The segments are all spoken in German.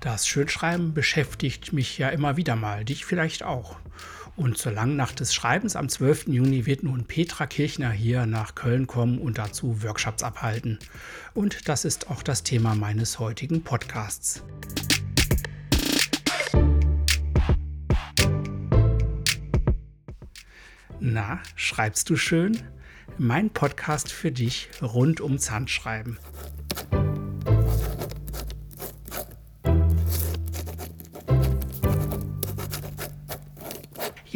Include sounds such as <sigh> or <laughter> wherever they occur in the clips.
Das Schönschreiben beschäftigt mich ja immer wieder mal, dich vielleicht auch. Und zur langen Nacht des Schreibens am 12. Juni wird nun Petra Kirchner hier nach Köln kommen und dazu Workshops abhalten. Und das ist auch das Thema meines heutigen Podcasts. Na, schreibst du schön? Mein Podcast für dich rund ums Handschreiben.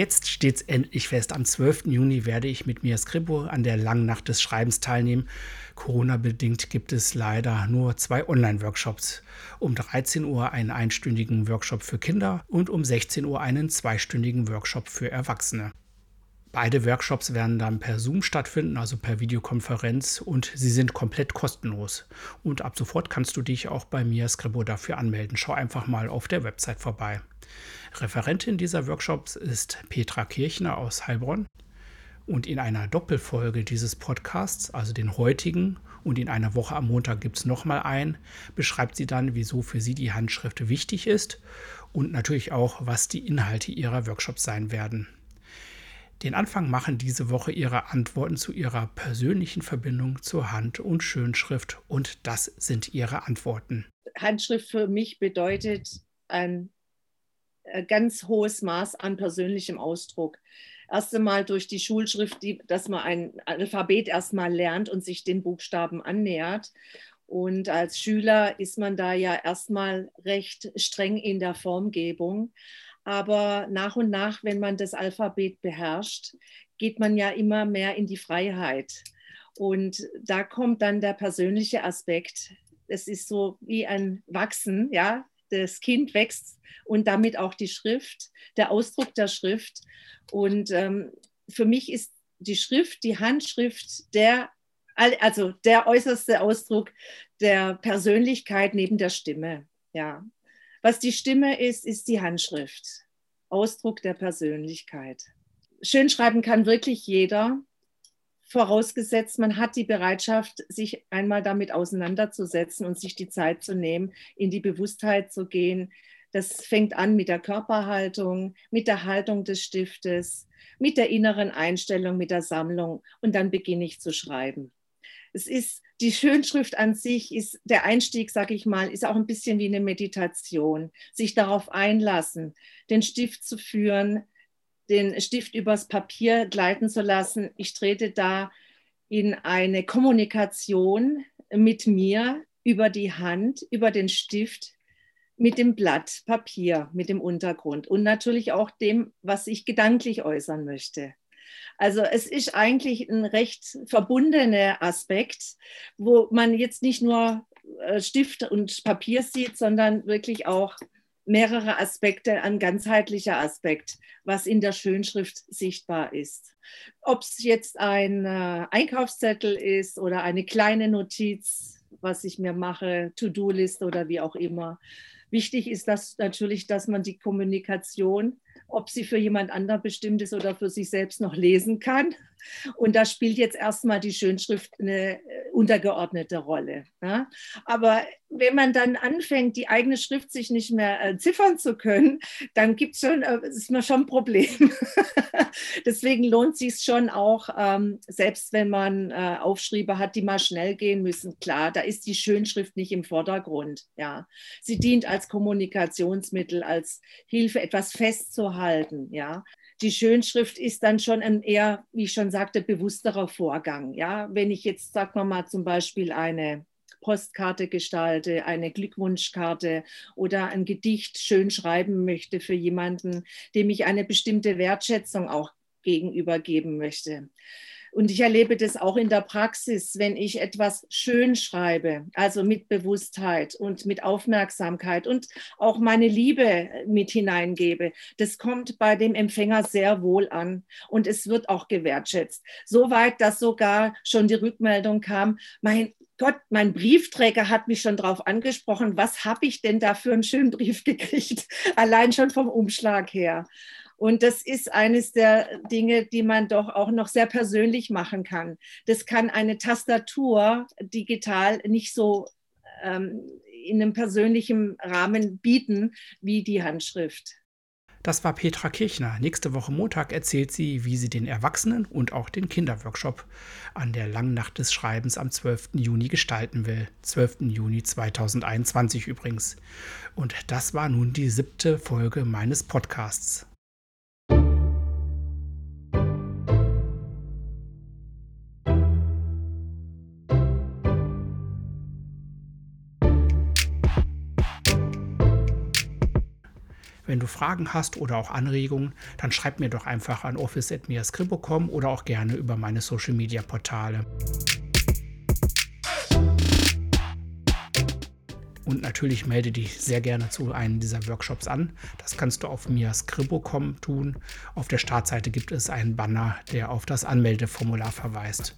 Jetzt steht's endlich fest. Am 12. Juni werde ich mit Mia Scribo an der langen Nacht des Schreibens teilnehmen. Corona-bedingt gibt es leider nur zwei Online-Workshops. Um 13 Uhr einen einstündigen Workshop für Kinder und um 16 Uhr einen zweistündigen Workshop für Erwachsene. Beide Workshops werden dann per Zoom stattfinden, also per Videokonferenz und sie sind komplett kostenlos. Und ab sofort kannst du dich auch bei mir Scribo dafür anmelden. Schau einfach mal auf der Website vorbei. Referentin dieser Workshops ist Petra Kirchner aus Heilbronn. Und in einer Doppelfolge dieses Podcasts, also den heutigen und in einer Woche am Montag gibt es nochmal ein, beschreibt sie dann, wieso für sie die Handschrift wichtig ist und natürlich auch, was die Inhalte ihrer Workshops sein werden. Den Anfang machen diese Woche ihre Antworten zu ihrer persönlichen Verbindung zur Hand- und Schönschrift und das sind ihre Antworten. Handschrift für mich bedeutet ein ganz hohes Maß an persönlichem Ausdruck. Erst einmal durch die Schulschrift, die, dass man ein Alphabet erstmal lernt und sich den Buchstaben annähert. Und als Schüler ist man da ja erstmal recht streng in der Formgebung. Aber nach und nach, wenn man das Alphabet beherrscht, geht man ja immer mehr in die Freiheit. Und da kommt dann der persönliche Aspekt. Es ist so wie ein Wachsen, ja. Das Kind wächst und damit auch die Schrift, der Ausdruck der Schrift. Und ähm, für mich ist die Schrift, die Handschrift, der, also der äußerste Ausdruck der Persönlichkeit neben der Stimme. Ja, was die Stimme ist, ist die Handschrift, Ausdruck der Persönlichkeit. Schönschreiben kann wirklich jeder, vorausgesetzt, man hat die Bereitschaft, sich einmal damit auseinanderzusetzen und sich die Zeit zu nehmen, in die Bewusstheit zu gehen. Das fängt an mit der Körperhaltung, mit der Haltung des Stiftes, mit der inneren Einstellung, mit der Sammlung und dann beginne ich zu schreiben. Es ist die Schönschrift an sich ist der Einstieg, sag ich mal, ist auch ein bisschen wie eine Meditation. Sich darauf einlassen, den Stift zu führen, den Stift übers Papier gleiten zu lassen. Ich trete da in eine Kommunikation mit mir über die Hand, über den Stift, mit dem Blatt Papier, mit dem Untergrund und natürlich auch dem, was ich gedanklich äußern möchte. Also es ist eigentlich ein recht verbundener Aspekt, wo man jetzt nicht nur äh, Stift und Papier sieht, sondern wirklich auch mehrere Aspekte, ein ganzheitlicher Aspekt, was in der Schönschrift sichtbar ist. Ob es jetzt ein äh, Einkaufszettel ist oder eine kleine Notiz, was ich mir mache, To-Do-List oder wie auch immer. Wichtig ist das natürlich, dass man die Kommunikation ob sie für jemand anderen bestimmt ist oder für sich selbst noch lesen kann. Und da spielt jetzt erstmal die Schönschrift eine äh, untergeordnete Rolle. Ja? Aber wenn man dann anfängt, die eigene Schrift sich nicht mehr äh, ziffern zu können, dann gibt es schon, äh, ist man schon ein Problem. <laughs> Deswegen lohnt sich schon auch, ähm, selbst wenn man äh, Aufschriebe hat, die mal schnell gehen müssen. Klar, da ist die Schönschrift nicht im Vordergrund. Ja, sie dient als Kommunikationsmittel, als Hilfe, etwas festzuhalten. Ja, die Schönschrift ist dann schon ein eher, wie ich schon sagte, bewussterer Vorgang. Ja, wenn ich jetzt, sagen wir mal, zum Beispiel eine Postkarte gestalte, eine Glückwunschkarte oder ein Gedicht schön schreiben möchte für jemanden, dem ich eine bestimmte Wertschätzung auch gegenüber geben möchte. Und ich erlebe das auch in der Praxis, wenn ich etwas schön schreibe, also mit Bewusstheit und mit Aufmerksamkeit und auch meine Liebe mit hineingebe. Das kommt bei dem Empfänger sehr wohl an und es wird auch gewertschätzt. Soweit, dass sogar schon die Rückmeldung kam, mein Gott, mein Briefträger hat mich schon darauf angesprochen, was habe ich denn da für einen schönen Brief gekriegt, <laughs> allein schon vom Umschlag her. Und das ist eines der Dinge, die man doch auch noch sehr persönlich machen kann. Das kann eine Tastatur digital nicht so ähm, in einem persönlichen Rahmen bieten wie die Handschrift. Das war Petra Kirchner. Nächste Woche Montag erzählt sie, wie sie den Erwachsenen- und auch den Kinderworkshop an der langen Nacht des Schreibens am 12. Juni gestalten will. 12. Juni 2021 übrigens. Und das war nun die siebte Folge meines Podcasts. Wenn du Fragen hast oder auch Anregungen, dann schreib mir doch einfach an office.miascribo.com oder auch gerne über meine Social Media Portale. Und natürlich melde dich sehr gerne zu einem dieser Workshops an. Das kannst du auf miascribo.com tun. Auf der Startseite gibt es einen Banner, der auf das Anmeldeformular verweist.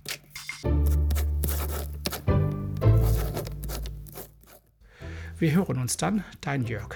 Wir hören uns dann, dein Jörg.